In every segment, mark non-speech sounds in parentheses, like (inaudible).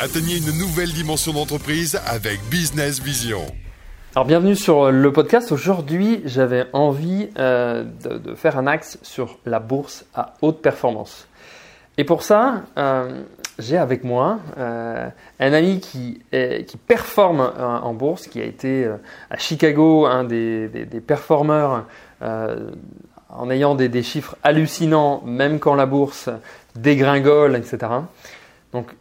Atteignez une nouvelle dimension d'entreprise avec Business Vision. Alors bienvenue sur le podcast. Aujourd'hui, j'avais envie euh, de, faire un axe sur la bourse à haute performance. Et pour ça, euh, j'ai avec moi euh, un ami qui, qui performe en bourse, qui a été à Chicago un des, des, performeurs en ayant des, des, chiffres hallucinants, même quand la bourse dégringole, etc. Donc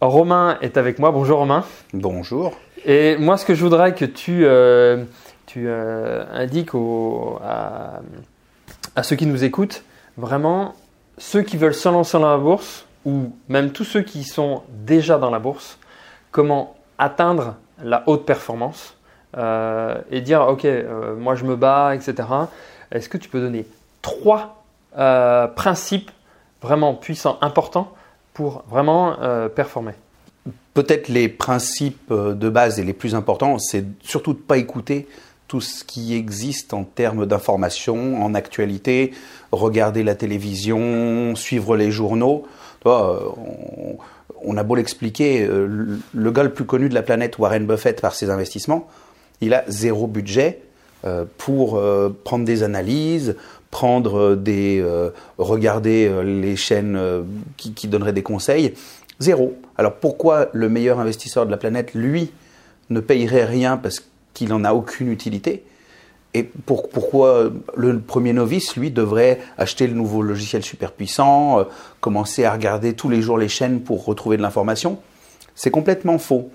Romain est avec moi. Bonjour Romain. Bonjour. Et moi, ce que je voudrais que tu, euh, tu euh, indiques à, ceux qui nous écoutent, vraiment, ceux qui veulent se lancer dans la bourse, ou même tous ceux qui sont déjà dans la bourse, comment atteindre la haute performance euh, et dire, OK, moi je me bats, etc. Est-ce que tu peux donner trois principes vraiment puissants, importants pour vraiment euh, performer Peut-être les principes euh, de base et les plus importants, c'est surtout de ne pas écouter tout ce qui existe en termes d'information, en actualité, regarder la télévision, suivre les journaux. Euh, on, a beau l'expliquer, le gars le plus connu de la planète, Warren Buffett, par ses investissements, il a zéro budget pour prendre des analyses, prendre euh, des, euh, regarder euh, les chaînes qui, donneraient des conseils, zéro. Alors pourquoi le meilleur investisseur de la planète, lui, ne payerait rien parce qu'il n'en a aucune utilité? Et pourquoi le premier novice, lui, devrait acheter le nouveau logiciel super puissant, commencer à regarder tous les jours les chaînes pour retrouver de l'information? C'est complètement faux.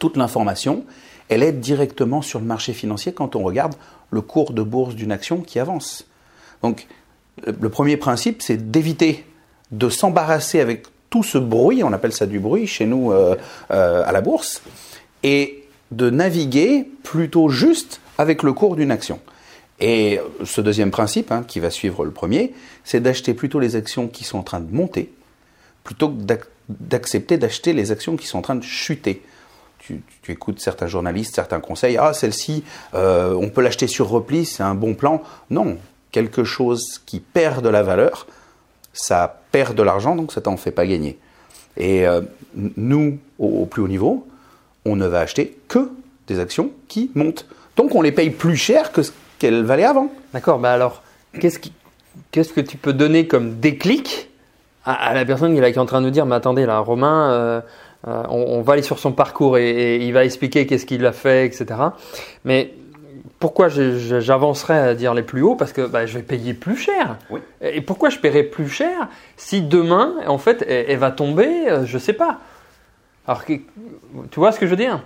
Toute l'information, elle est directement sur le marché financier quand on regarde le cours de bourse d'une action qui avance. Donc, le premier principe, c'est d'éviter de s'embarrasser avec tout ce bruit, on appelle ça du bruit chez nous euh, euh, à la bourse, et de naviguer plutôt juste avec le cours d'une action. Et ce deuxième principe, hein, qui va suivre le premier, c'est d'acheter plutôt les actions qui sont en train de monter, plutôt que d'accepter d'acheter les actions qui sont en train de chuter. Tu, écoutes certains journalistes, certains conseils, ah celle-ci, euh, on peut l'acheter sur repli, c'est un bon plan. Non, quelque chose qui perd de la valeur, ça perd de l'argent, donc ça t'en fait pas gagner. Et euh, nous, au, plus haut niveau, on ne va acheter que des actions qui montent. Donc on les paye plus cher que ce qu'elles valaient avant. D'accord, mais alors, qu'est-ce, que tu peux donner comme déclic à, la personne qui est en train de nous dire, mais attendez, là, Romain, euh, euh, on, va aller sur son parcours et, et il va expliquer qu'est-ce qu'il a fait, etc. Mais pourquoi j'avancerai à dire les plus hauts? Parce que bah, je vais payer plus cher. Et pourquoi je paierai plus cher si demain, en fait, elle, va tomber, euh, je ne sais pas. Alors, tu vois ce que je veux dire?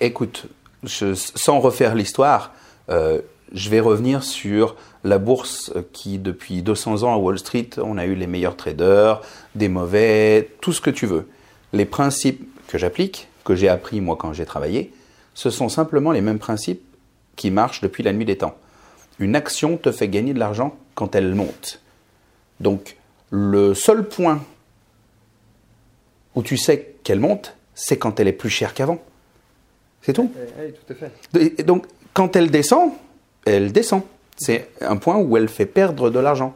Écoute, sans refaire l'histoire, euh, je vais revenir sur la bourse qui, depuis 200 ans à Wall Street, on a eu les meilleurs traders, des mauvais, tout ce que tu veux. Les principes que j'applique, que j'ai appris moi quand j'ai travaillé, ce sont simplement les mêmes principes qui marche depuis la nuit des temps. Une action te fait gagner de l'argent quand elle monte. Donc, le seul point où tu sais qu'elle monte, c'est quand elle est plus chère qu'avant. C'est tout. Oui, tout à fait. Et donc, quand elle descend, elle descend. C'est un point où elle fait perdre de l'argent.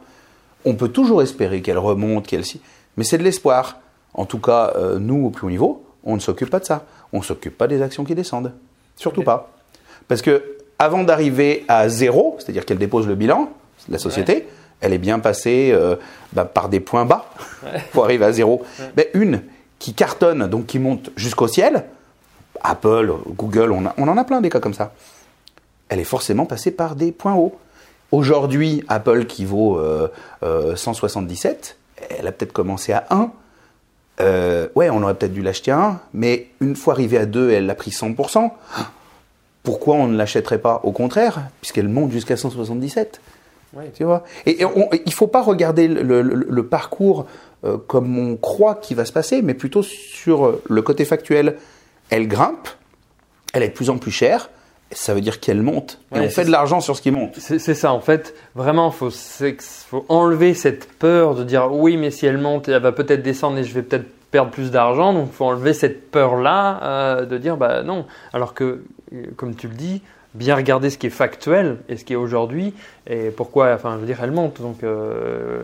On peut toujours espérer qu'elle remonte, qu'elle mais c'est de l'espoir. En tout cas, euh, nous, au plus haut niveau, on ne s'occupe pas de ça. On ne s'occupe pas des actions qui descendent. Surtout pas. Parce que avant d'arriver à zéro, c'est-à-dire qu'elle dépose le bilan, la société, elle est bien passée euh, bah, par des points bas (laughs) pour arriver à zéro. Mais une qui cartonne, donc qui monte jusqu'au ciel, Apple, Google, on, en a plein des cas comme ça. Elle est forcément passée par des points hauts. Aujourd'hui, Apple qui vaut 177, euh, euh, elle a peut-être commencé à 1. ouais, on aurait peut-être dû l'acheter à 1, mais une fois arrivée à 2, elle a pris 100% pourquoi on ne l'achèterait pas Au contraire, puisqu'elle monte jusqu'à 177. Tu vois? Et, il ne faut pas regarder le, parcours euh, comme on croit qu'il va se passer, mais plutôt sur euh, le côté factuel. Elle grimpe, elle est de plus en plus chère, ça veut dire qu'elle monte. et on fait de l'argent sur ce qui monte. C'est ça, en fait. Vraiment, il faut, enlever cette peur de dire oui, mais si elle monte, elle va peut-être descendre et je vais peut-être perdre plus d'argent. Donc, il faut enlever cette peur-là euh, de dire bah non. Alors que comme tu le dis, bien regarder ce qui est factuel et ce qui est aujourd'hui et pourquoi, enfin, je veux dire, elle monte. Donc, euh,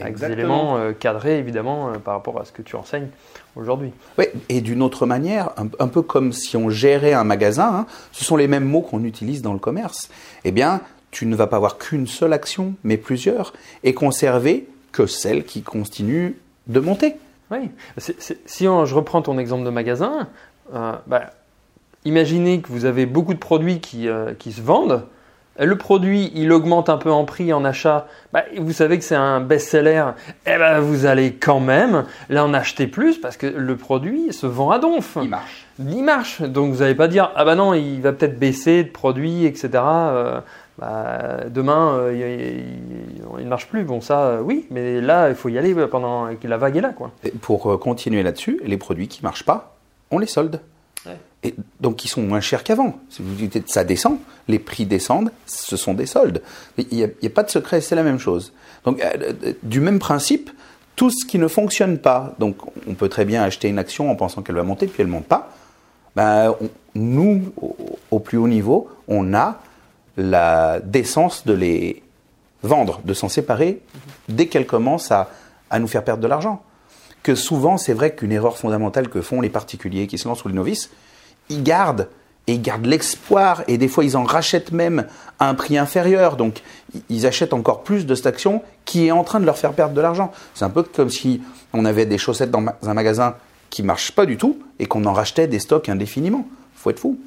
avec des éléments euh, cadrés évidemment euh, par rapport à ce que tu enseignes aujourd'hui. Oui, et d'une autre manière, un, un peu comme si on gérait un magasin, hein, ce sont les mêmes mots qu'on utilise dans le commerce. Eh bien, tu ne vas pas avoir qu'une seule action, mais plusieurs, et conserver que celle qui continue de monter. Oui. Si on- je reprends ton exemple de magasin, euh, bah, imaginez que vous avez beaucoup de produits qui, qui se vendent. Le produit, il augmente un peu en prix en achat. Bah, vous savez que c'est un best-seller. Eh ben, vous allez quand même là en acheter plus parce que le produit se vend à donf. marche. Il marche. Donc vous n'allez pas dire ah bah non, il va peut-être baisser de produits, etc. Euh, bah, demain, euh, il, ne marche plus. Bon, ça, euh, oui, mais là, il faut y aller pendant que la vague est là, quoi. Et Pour continuer là-dessus, les produits qui marchent pas, on les solde. Et donc, ils sont moins chers qu'avant. Ça descend, les prix descendent, ce sont des soldes. Il n'y a, pas de secret, c'est la même chose. Donc, euh, euh, du même principe, tout ce qui ne fonctionne pas, donc on peut très bien acheter une action en pensant qu'elle va monter, puis elle ne monte pas. Ben, nous, au, plus haut niveau, on a la décence de les vendre, de s'en séparer dès qu'elles commencent à nous faire perdre de l'argent. Que souvent, c'est vrai qu'une erreur fondamentale que font les particuliers qui se lancent ou les novices, ils gardent et ils gardent l'espoir et des fois ils en rachètent même à un prix inférieur. Donc ils achètent encore plus de cette action qui est en train de leur faire perdre de l'argent. C'est un peu comme si on avait des chaussettes dans un magasin qui marchent pas du tout et qu'on en rachetait des stocks indéfiniment. Faut être fou.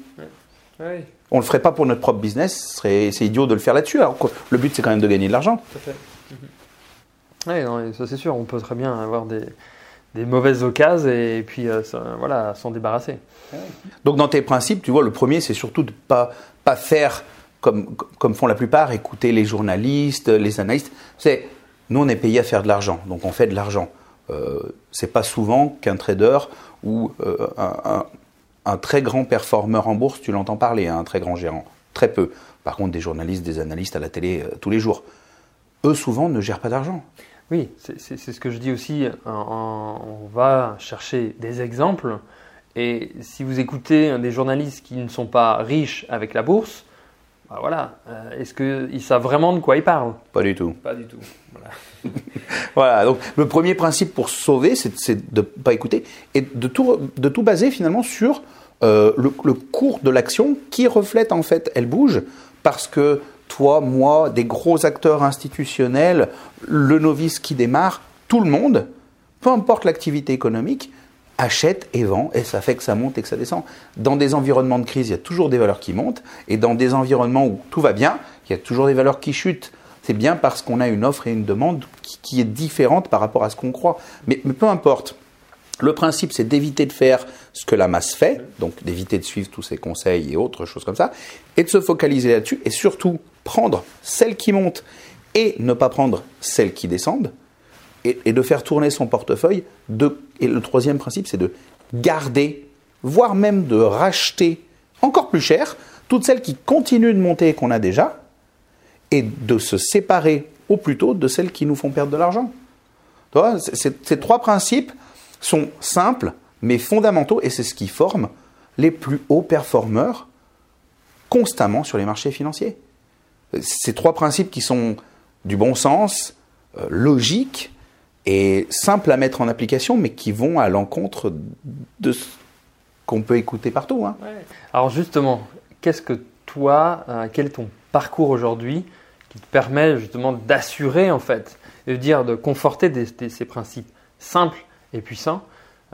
Oui, On le ferait pas pour notre propre business, c'est idiot de le faire là-dessus. Alors que le but c'est quand même de gagner de l'argent. tout à fait. Oui, non, et ça c'est sûr. On peut très bien avoir des, des mauvaises occasions et puis euh, voilà, s'en débarrasser. Donc dans tes principes, tu vois, le premier, c'est surtout de pas pas faire comme comme font la plupart, écouter les journalistes, les analystes. C'est nous, on est payé à faire de l'argent, donc on fait de l'argent. Euh, c'est pas souvent qu'un trader ou euh, un, un- très grand performeur en bourse, tu l'entends parler, hein, un très grand gérant. Très peu. Par contre, des journalistes, des analystes à la télé tous les jours. Eux, souvent, ne gèrent pas d'argent. Oui, c'est ce que je dis aussi. on va chercher des exemples. Et si vous écoutez des journalistes qui ne sont pas riches avec la bourse, bah voilà, euh, est-ce qu'ils savent vraiment de quoi ils parlent? Pas du tout. Pas du tout. Voilà. (laughs) Voilà, donc le premier principe pour sauver, c'est c'est de ne pas écouter et de tout, de tout baser finalement sur euh, le, le cours de l'action qui reflète en fait, elle bouge parce que toi, moi, des gros acteurs institutionnels, le novice qui démarre, tout le monde, peu importe l'activité économique, achète et vend et ça fait que ça monte et que ça descend. Dans des environnements de crise, il y a toujours des valeurs qui montent et dans des environnements où tout va bien, il y a toujours des valeurs qui chutent. C'est bien parce qu'on a une offre et une demande qui, est différente par rapport à ce qu'on croit. Mais peu importe. Le principe, c'est d'éviter de faire ce que la masse fait, donc d'éviter de suivre tous ces conseils et autres choses comme ça, et de se focaliser là-dessus, et surtout prendre celles qui montent et ne pas prendre celles qui descendent, et, de faire tourner son portefeuille. De, et le troisième principe, c'est de garder, voire même de racheter encore plus cher, toutes celles qui continuent de monter qu'on a déjà, et de se séparer au plus tôt de celles qui nous font perdre de l'argent. Ces trois principes sont simples, mais fondamentaux, et c'est ce qui forme les plus hauts performeurs constamment sur les marchés financiers. Ces trois principes qui sont du bon sens, euh, logiques et simples à mettre en application, mais qui vont à l'encontre de ce qu'on peut écouter partout. hein. Alors justement, qu'est-ce que toi, euh, quel est ton parcours aujourd'hui qui te permet justement d'assurer en fait, de dire, de conforter ces principes simples et puissants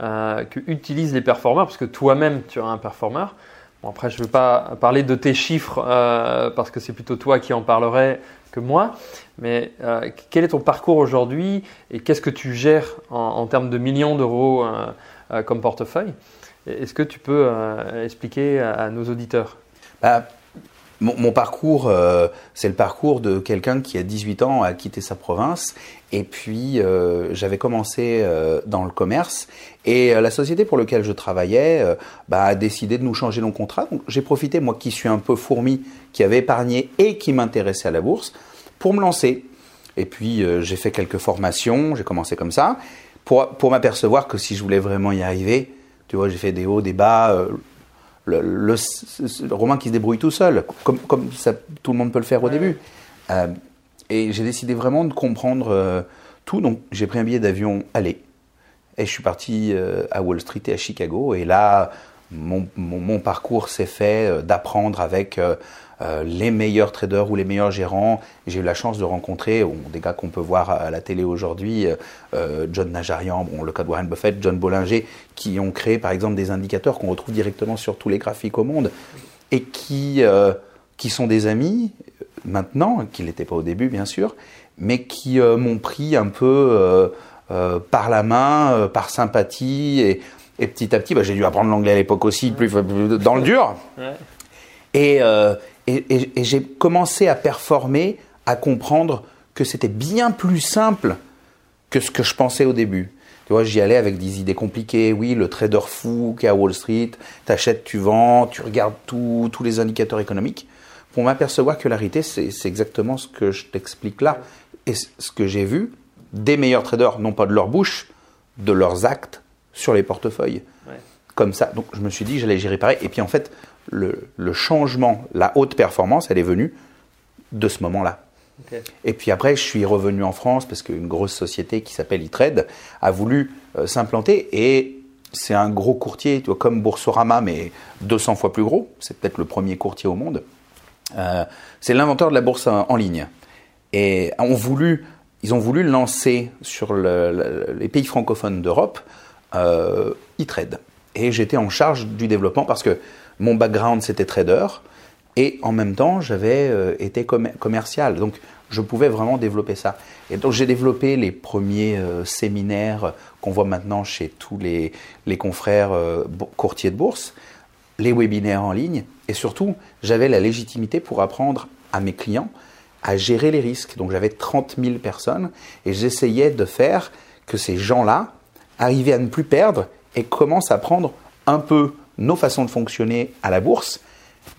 euh, que utilisent les performeurs, parce que toi-même tu es un performeur. Bon après, je ne veux pas parler de tes chiffres euh, parce que c'est plutôt toi qui en parlerais que moi. Mais euh, quel est ton parcours aujourd'hui et qu'est-ce que tu gères en, termes de millions d'euros euh, comme portefeuille? Est-ce que tu peux expliquer à, à nos auditeurs? Bah, mon, parcours, euh, c'est le parcours de quelqu'un qui a 18 ans a quitté sa province. Et puis, euh, j'avais commencé euh, dans le commerce. Et la société pour laquelle je travaillais bah, a décidé de nous changer nos contrats. Donc, j'ai profité, moi qui suis un peu fourmi, qui avait épargné et qui m'intéressait à la bourse, pour me lancer. Et puis, j'ai fait quelques formations. J'ai commencé comme ça. Pour, pour m'apercevoir que si je voulais vraiment y arriver, tu vois, j'ai fait des hauts, des bas. Le, le- le romain qui se débrouille tout seul, comme, comme ça, tout le monde peut le faire au début. Euh, et j'ai décidé vraiment de comprendre euh, tout. Donc j'ai pris un billet d'avion aller et je suis parti euh, à Wall Street et à Chicago. Et là, mon, mon, parcours s'est fait d'apprendre avec euh, les meilleurs traders ou les meilleurs gérants. J'ai eu la chance de rencontrer des gars qu'on peut voir à la télé aujourd'hui, John Najarian, le cas de Warren Buffett, John Bollinger, qui ont créé par exemple des indicateurs qu'on retrouve directement sur tous les graphiques au monde et qui, sont des amis maintenant, qui n'étaient pas au début bien sûr, mais qui m'ont pris un peu euh, par la main, euh, par sympathie. Et, petit à petit, bah, j'ai dû apprendre l'anglais à l'époque aussi, dans le dur. Euh, et, et, j'ai commencé à performer, à comprendre que c'était bien plus simple que ce que je pensais au début. Tu vois, j'y allais avec des idées compliquées. Oui, le trader fou qui est à Wall Street, t'achètes, tu vends, tu regardes tous les indicateurs économiques. Pour m'apercevoir que la réalité, c'est exactement ce que je t'explique là. Et ce que j'ai vu, des meilleurs traders, non pas de leur bouche, de leurs actes sur les portefeuilles. Comme ça. Donc je me suis dit, j'allais gérer pareil. Et puis en fait, le, changement, la haute performance, elle est venue de ce moment-là. Et puis après, je suis revenu en France parce qu'une grosse société qui s'appelle e a voulu euh, s'implanter et c'est un gros courtier, comme Boursorama, mais 200 fois plus gros. C'est peut-être le premier courtier au monde. Euh, c'est l'inventeur de la bourse en, ligne. Et ont voulu ils ont voulu lancer sur les pays francophones d'Europe euh, e-trade. Et j'étais en charge du développement parce que mon background c'était trader et en même temps j'avais euh, été commercial. Donc je pouvais vraiment développer ça. Et donc j'ai développé les premiers euh, séminaires qu'on voit maintenant chez tous les, les confrères euh, courtiers de bourse, les webinaires en ligne et surtout j'avais la légitimité pour apprendre à mes clients à gérer les risques. Donc j'avais 30 000 personnes et j'essayais de faire que ces gens-là arrivaient à ne plus perdre et commencent à prendre un peu nos façons de fonctionner à la bourse,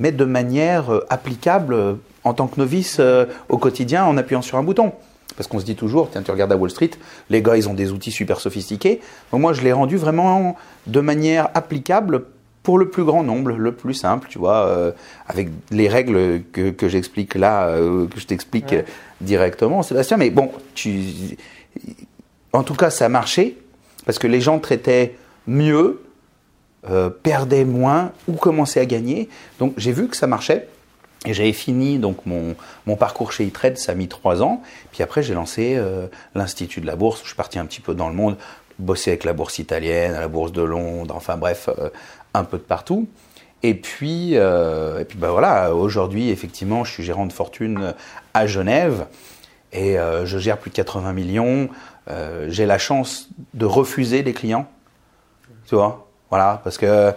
mais de manière euh, applicable euh, en tant que novice euh, au quotidien en appuyant sur un bouton. Parce qu'on se dit toujours, tiens, tu regardes à Wall Street, les gars, ils ont des outils super sophistiqués. Donc moi, je l'ai rendu vraiment de manière applicable pour le plus grand nombre, le plus simple, tu vois, euh, avec les règles que, que j'explique là, euh, que je t'explique directement, Sébastien. Mais bon, tu, en tout cas, ça a marché parce que les gens traitaient mieux, euh, perdaient moins ou commençaient à gagner. Donc j'ai vu que ça marchait. Et j'avais fini donc mon, mon parcours chez e ça a mis trois ans. Puis après, j'ai lancé l'Institut de la Bourse. Je suis parti un petit peu dans le monde, bosser avec la Bourse italienne, la Bourse de Londres, enfin bref, un peu de partout. Et puis, euh, et puis bah voilà, aujourd'hui, effectivement, je suis gérant de fortune à Genève et euh, je gère plus de 80 millions. Euh, j'ai la chance de refuser des clients, tu vois, voilà, parce que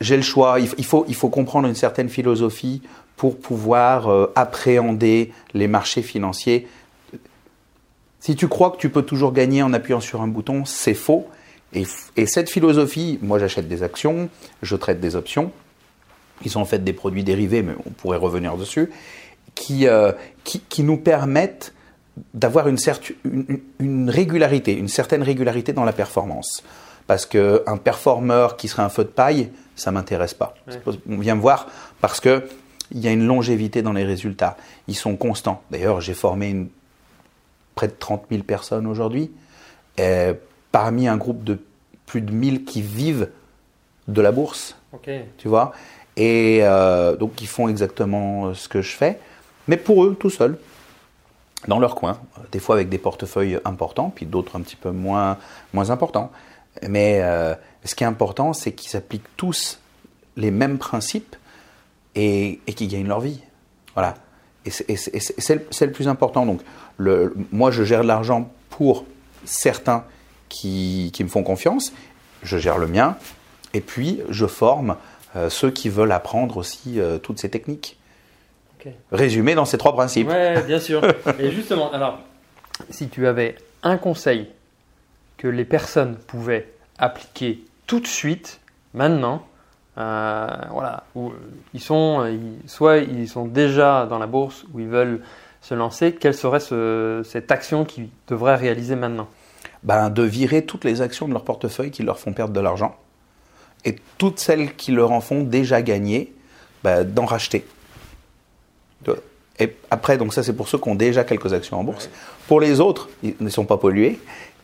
j'ai le choix. Il faut, comprendre une certaine philosophie pour pouvoir appréhender les marchés financiers. Si tu crois que tu peux toujours gagner en appuyant sur un bouton, c'est faux. Et, cette philosophie, moi j'achète des actions, je traite des options, qui sont en fait des produits dérivés, mais on pourrait revenir dessus, qui, euh, qui, nous permettent d'avoir une, une, une, régularité, une certaine régularité dans la performance. Parce qu'un performeur qui serait un feu de paille, ça ne m'intéresse pas. On vient me voir parce qu'il y a une longévité dans les résultats. Ils sont constants. D'ailleurs, j'ai formé près de 30 000 personnes aujourd'hui parmi un groupe de plus de 1000 qui vivent de la bourse. Tu vois Et euh, donc, ils font exactement euh, ce que je fais, mais pour eux, tout seuls, dans leur coin. Des fois avec des portefeuilles importants, puis d'autres un petit peu moins, moins importants. Mais euh, ce qui est important, c'est qu'ils appliquent tous les mêmes principes et, et qu'ils gagnent leur vie. Voilà. Et c'est le, plus important. Donc, moi, je gère de l'argent pour certains qui, me font confiance, je gère le mien, et puis je forme euh, ceux qui veulent apprendre aussi euh, toutes ces techniques. Résumé dans ces trois principes. Oui, bien sûr. et justement, alors, si tu avais un conseil que les personnes pouvaient appliquer tout de suite, maintenant, euh, voilà, où ils sont, soit ils sont déjà dans la bourse ou ils veulent se lancer, quelle serait cette action qu'ils devraient réaliser maintenant? Ben, de virer toutes les actions de leur portefeuille qui leur font perdre de l'argent et toutes celles qui leur en font déjà gagner, ben, d'en racheter. Et après, donc ça c'est pour ceux qui ont déjà quelques actions en bourse. Pour les autres, ils ne sont pas pollués,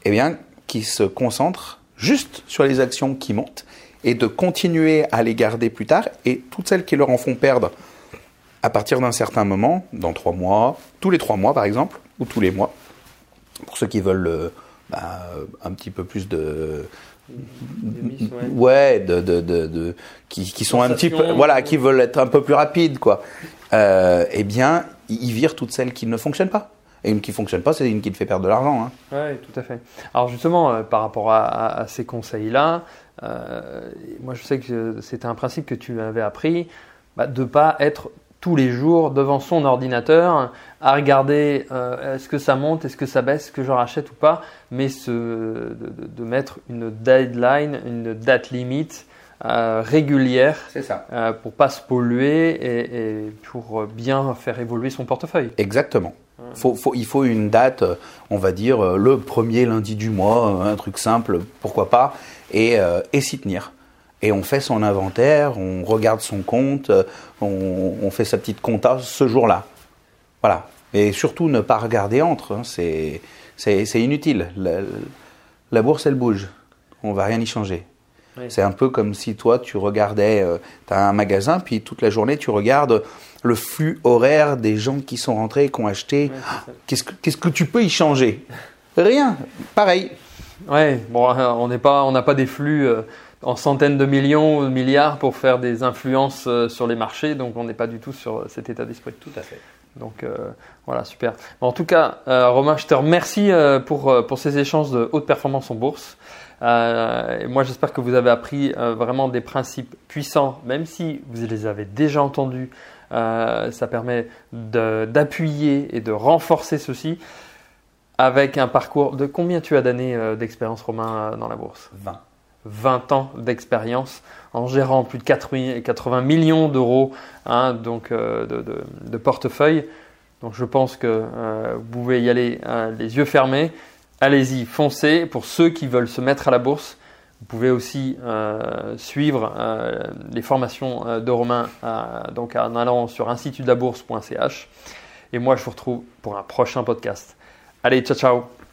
eh bien, qui se concentrent juste sur les actions qui montent et de continuer à les garder plus tard. Et toutes celles qui leur en font perdre à partir d'un certain moment, dans trois mois, tous les trois mois par exemple, ou tous les mois, pour ceux qui veulent euh, bah, un petit peu plus de ouais, de, de, de, qui, qui sont un petit peu, voilà, qui veulent être un peu plus rapides, quoi. Euh, eh bien, ils virent toutes celles qui ne fonctionnent pas. Et une qui ne fonctionne pas, c'est une qui te fait perdre de l'argent. Hein. Oui, tout à fait. Alors justement, euh, par rapport à, ces conseils-là, euh, moi je sais que c'était un principe que tu avais appris, bah, de ne pas être tous les jours devant son ordinateur à regarder est-ce que ça monte, est-ce que ça baisse, est-ce que je rachète ou pas, mais de, mettre une deadline, une date limite euh, régulière ça. Euh, pour pas se polluer et, pour bien faire évoluer son portefeuille. Exactement. il faut une date, on va dire le premier lundi du mois, un truc simple, pourquoi pas, et, et s'y tenir et on fait son inventaire, on regarde son compte, on, fait sa petite compta ce jour-là. Voilà. Et surtout ne pas regarder entre, hein. c'est, inutile. La, bourse, elle bouge. On va rien y changer. C'est un peu comme si toi, tu regardais, euh, tu as un magasin, puis toute la journée, tu regardes le flux horaire des gens qui sont rentrés et qui ont acheté. qu'est-ce, que, qu'est-ce que tu peux y changer? Rien. Pareil. Ouais, bon, on n'est pas, on n'a pas des flux. Euh, en centaines de millions ou de milliards pour faire des influences euh, sur les marchés. Donc on n'est pas du tout sur cet état d'esprit. Tout à fait. Donc euh, voilà, super. En tout cas, euh, Romain, je te remercie pour, pour ces échanges de haute performance en bourse. Et moi, j'espère que vous avez appris vraiment des principes puissants, même si vous les avez déjà entendus. ça permet d'appuyer et de renforcer ceci avec un parcours de combien tu as d'années d'expérience, Romain, dans la bourse? 20. 20 ans d'expérience en gérant plus de 80 millions d'euros hein, donc, euh, de, portefeuille. Donc je pense que euh, vous pouvez y aller les yeux fermés. Allez-y, foncez. Pour ceux qui veulent se mettre à la bourse, vous pouvez aussi euh, suivre les formations de Romain donc en allant sur institutdelabourse.ch. Et moi, je vous retrouve pour un prochain podcast. Allez, ciao ciao